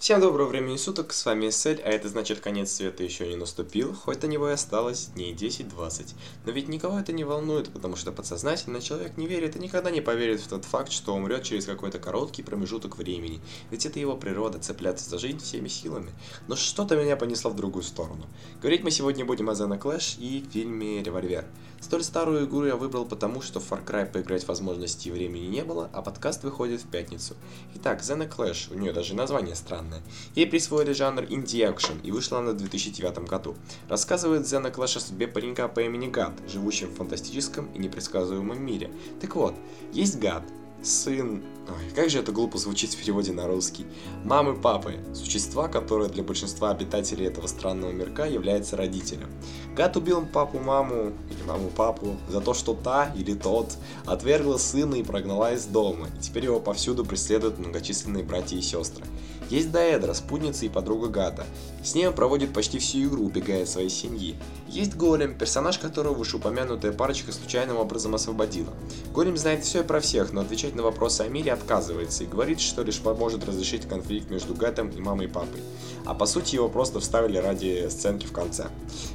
Всем доброго времени суток, с вами Сель, а это значит конец света еще не наступил, хоть до него и осталось дней 10-20. Но ведь никого это не волнует, потому что подсознательно человек не верит и никогда не поверит в тот факт, что умрет через какой-то короткий промежуток времени, ведь это его природа цепляться за жизнь всеми силами. Но что-то меня понесло в другую сторону. Говорить мы сегодня будем о Зена Клэш и фильме «Револьвер». Столь старую игру я выбрал потому, что в Far Cry поиграть возможности и времени не было, а подкаст выходит в пятницу. Итак, Zeno Clash, у нее даже название странное. Ей присвоили жанр инди-экшен и вышла она в 2009 году. Рассказывает Zeno Clash о судьбе паренька по имени Гад, живущем в фантастическом и непредсказуемом мире. Так вот, есть Гад, сын... Ой, как же это глупо звучит в переводе на русский. Мамы папы. Существа, которое для большинства обитателей этого странного мирка является родителем. Гад убил папу-маму или маму-папу за то, что та или тот отвергла сына и прогнала из дома, и теперь его повсюду преследуют многочисленные братья и сестры. Есть Даэдра, спутница и подруга Гата. С ней он проводит почти всю игру, убегая от своей семьи. Есть Голем, персонаж которого вышеупомянутая парочка случайным образом освободила. Голем знает все и про всех, но отвечать на вопросы о мире отказывается и говорит, что лишь поможет разрешить конфликт между Гатом и мамой и папой. А по сути его просто вставили ради сценки в конце.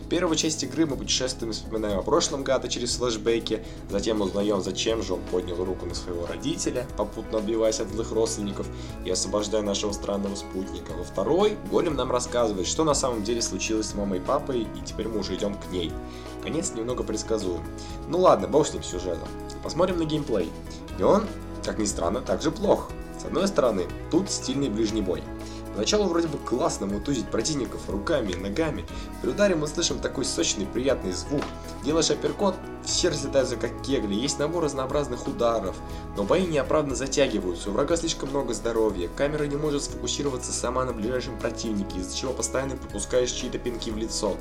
В первой части игры мы путешествуем и вспоминаем о прошлом Гата через флешбеки, затем узнаем, зачем же он поднял руку на своего родителя, попутно отбиваясь от злых родственников и освобождая нашего странного спутника. Во второй Голем нам рассказывает, что на самом деле случилось с мамой и папой, и теперь мы уже идем к ней. Конец немного предсказуем. Ну ладно, бог с ним сюжетом. Посмотрим на геймплей. И он, как ни странно, также плох. С одной стороны, тут стильный ближний бой. Поначалу вроде бы классно мутузить противников руками и ногами. При ударе мы слышим такой сочный приятный звук. Делаешь апперкот, все разлетаются как кегли, есть набор разнообразных ударов. Но бои неоправданно затягиваются, у врага слишком много здоровья, камера не может сфокусироваться сама на ближайшем противнике, из-за чего постоянно пропускаешь чьи-то пинки в лицо.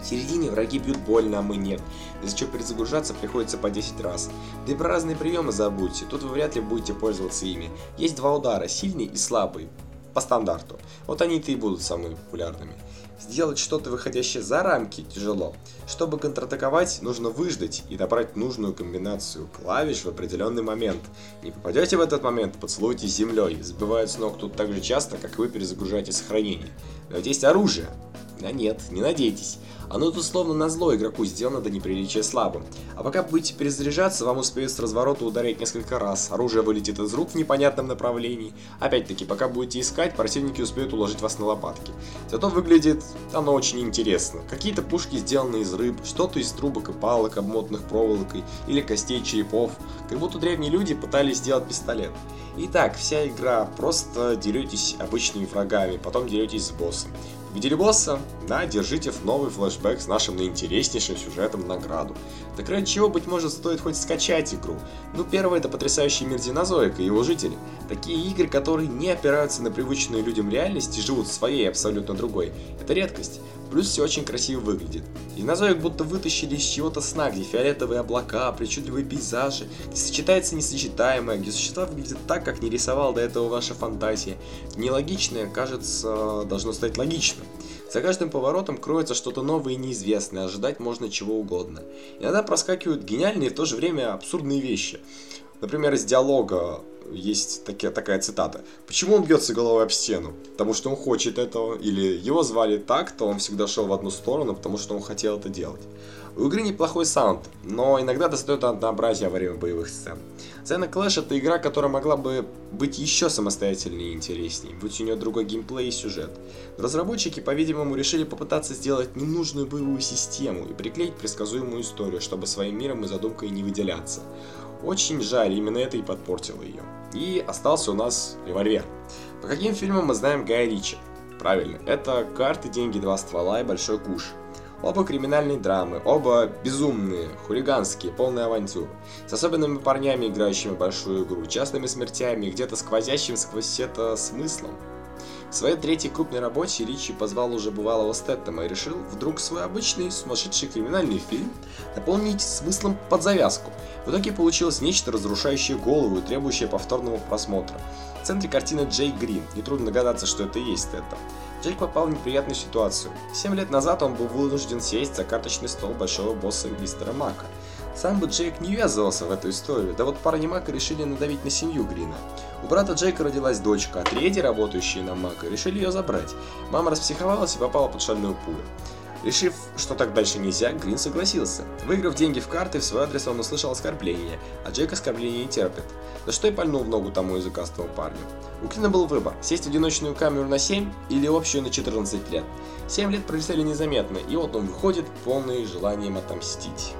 В середине враги бьют больно, а мы нет, из-за чего перезагружаться приходится по 10 раз. Да и про разные приемы забудьте, тут вы вряд ли будете пользоваться ими. Есть два удара, сильный и слабый по стандарту. Вот они-то и будут самыми популярными. Сделать что-то выходящее за рамки тяжело. Чтобы контратаковать, нужно выждать и набрать нужную комбинацию клавиш в определенный момент. Не попадете в этот момент, поцелуйте землей. Сбивают с ног тут так же часто, как вы перезагружаете сохранение. Но есть оружие. Да нет, не надейтесь. Оно тут словно на зло игроку сделано до неприличия слабым. А пока будете перезаряжаться, вам успеют с разворота ударить несколько раз, оружие вылетит из рук в непонятном направлении. Опять-таки, пока будете искать, противники успеют уложить вас на лопатки. Зато выглядит оно очень интересно. Какие-то пушки сделаны из рыб, что-то из трубок и палок, обмотанных проволокой, или костей черепов. Как будто древние люди пытались сделать пистолет. Итак, вся игра, просто деретесь обычными врагами, потом деретесь с боссом. Видели босса? Да, держите в новый флешбэк с нашим наинтереснейшим сюжетом награду. Так ради чего, быть может, стоит хоть скачать игру? Ну, первое это потрясающий мир Динозоика и его жители. Такие игры, которые не опираются на привычную людям реальность и живут своей абсолютно другой. Это редкость. Плюс все очень красиво выглядит. Динозоик будто вытащили из чего-то сна, где фиолетовые облака, причудливые пейзажи, где сочетается несочетаемое, где существа выглядят так, как не рисовала до этого ваша фантазия. Нелогичное, кажется, должно стать логичным. За каждым поворотом кроется что-то новое и неизвестное, ожидать можно чего угодно. Иногда проскакивают гениальные и в то же время абсурдные вещи. Например, из диалога есть таки, такая цитата. Почему он бьется головой об стену? Потому что он хочет этого. Или его звали так, то он всегда шел в одну сторону, потому что он хотел это делать. У игры неплохой саунд, но иногда достает однообразие во время боевых сцен. Xena Clash это игра, которая могла бы быть еще самостоятельнее и интереснее, будь у нее другой геймплей и сюжет. Разработчики, по-видимому, решили попытаться сделать ненужную боевую систему и приклеить предсказуемую историю, чтобы своим миром и задумкой не выделяться. Очень жаль, именно это и подпортило ее. И остался у нас револьвер. По каким фильмам мы знаем Гая Ричи? Правильно, это «Карты, деньги, два ствола» и «Большой куш». Оба криминальные драмы, оба безумные, хулиганские, полные авантюр. С особенными парнями, играющими большую игру, частными смертями где-то сквозящим сквозь это смыслом. В своей третьей крупной работе Ричи позвал уже бывалого Стэттема и решил вдруг свой обычный сумасшедший криминальный фильм наполнить смыслом под завязку. В итоге получилось нечто разрушающее голову и требующее повторного просмотра. В центре картины Джей Грин, нетрудно догадаться, что это и есть это. Джейк попал в неприятную ситуацию. Семь лет назад он был вынужден сесть за карточный стол большого босса мистера Мака. Сам бы Джейк не ввязывался в эту историю, да вот парни Мака решили надавить на семью Грина. У брата Джейка родилась дочка, а третьи, работающие на Мака, решили ее забрать. Мама распсиховалась и попала под шальную пулю. Решив, что так дальше нельзя, Грин согласился. Выиграв деньги в карты, в свой адрес он услышал оскорбление, а Джейк оскорбления не терпит. Да что и пальнул в ногу тому языкастому парню. У Грина был выбор – сесть в одиночную камеру на 7 или общую на 14 лет. 7 лет пролетели незаметно, и вот он выходит, полный желанием отомстить.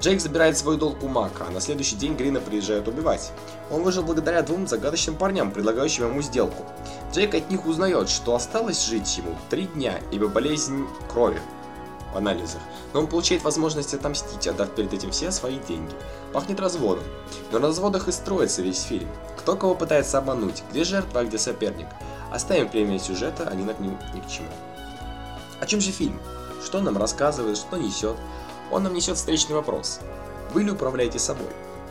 Джейк забирает свой долг у Мака, а на следующий день Грина приезжают убивать. Он выжил благодаря двум загадочным парням, предлагающим ему сделку. Джейк от них узнает, что осталось жить ему три дня, ибо болезнь крови в анализах, но он получает возможность отомстить, отдав перед этим все свои деньги. Пахнет разводом. Но на разводах и строится весь фильм. Кто кого пытается обмануть, где жертва, а где соперник. Оставим премию сюжета, они над ним ни к чему. О чем же фильм? Что нам рассказывает, что несет? Он нам несет встречный вопрос. Вы ли управляете собой?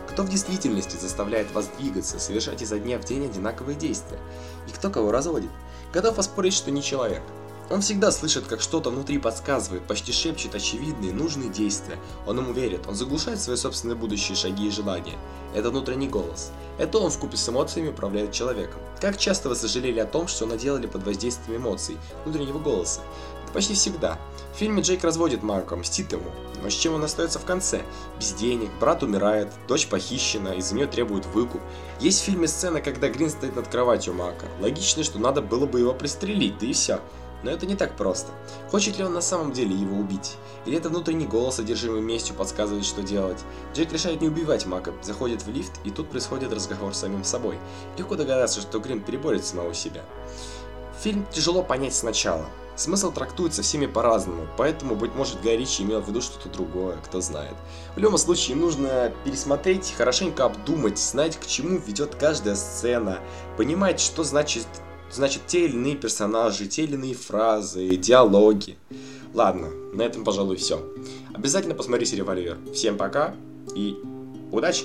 Кто в действительности заставляет вас двигаться, совершать изо дня в день одинаковые действия? И кто кого разводит? Готов поспорить, что не человек. Он всегда слышит, как что-то внутри подсказывает, почти шепчет очевидные, нужные действия. Он ему верит, он заглушает свои собственные будущие шаги и желания. Это внутренний голос. Это он вкупе с эмоциями управляет человеком. Как часто вы сожалели о том, что наделали под воздействием эмоций, внутреннего голоса? Почти всегда. В фильме Джейк разводит Марка, мстит ему, но с чем он остается в конце? Без денег, брат умирает, дочь похищена, из-за нее требуют выкуп. Есть в фильме сцена, когда Грин стоит над кроватью Марка. Логично, что надо было бы его пристрелить, да и все. Но это не так просто. Хочет ли он на самом деле его убить? Или это внутренний голос, одержимый местью, подсказывает, что делать? Джейк решает не убивать Мака, заходит в лифт, и тут происходит разговор с самим собой. Легко догадаться, что Грин переборет самого себя. Фильм тяжело понять сначала. Смысл трактуется всеми по-разному, поэтому, быть может, Гай имел в виду что-то другое, кто знает. В любом случае, нужно пересмотреть, хорошенько обдумать, знать, к чему ведет каждая сцена, понимать, что значит значит те или иные персонажи, те или иные фразы, диалоги. Ладно, на этом, пожалуй, все. Обязательно посмотрите «Револьвер». Всем пока и удачи!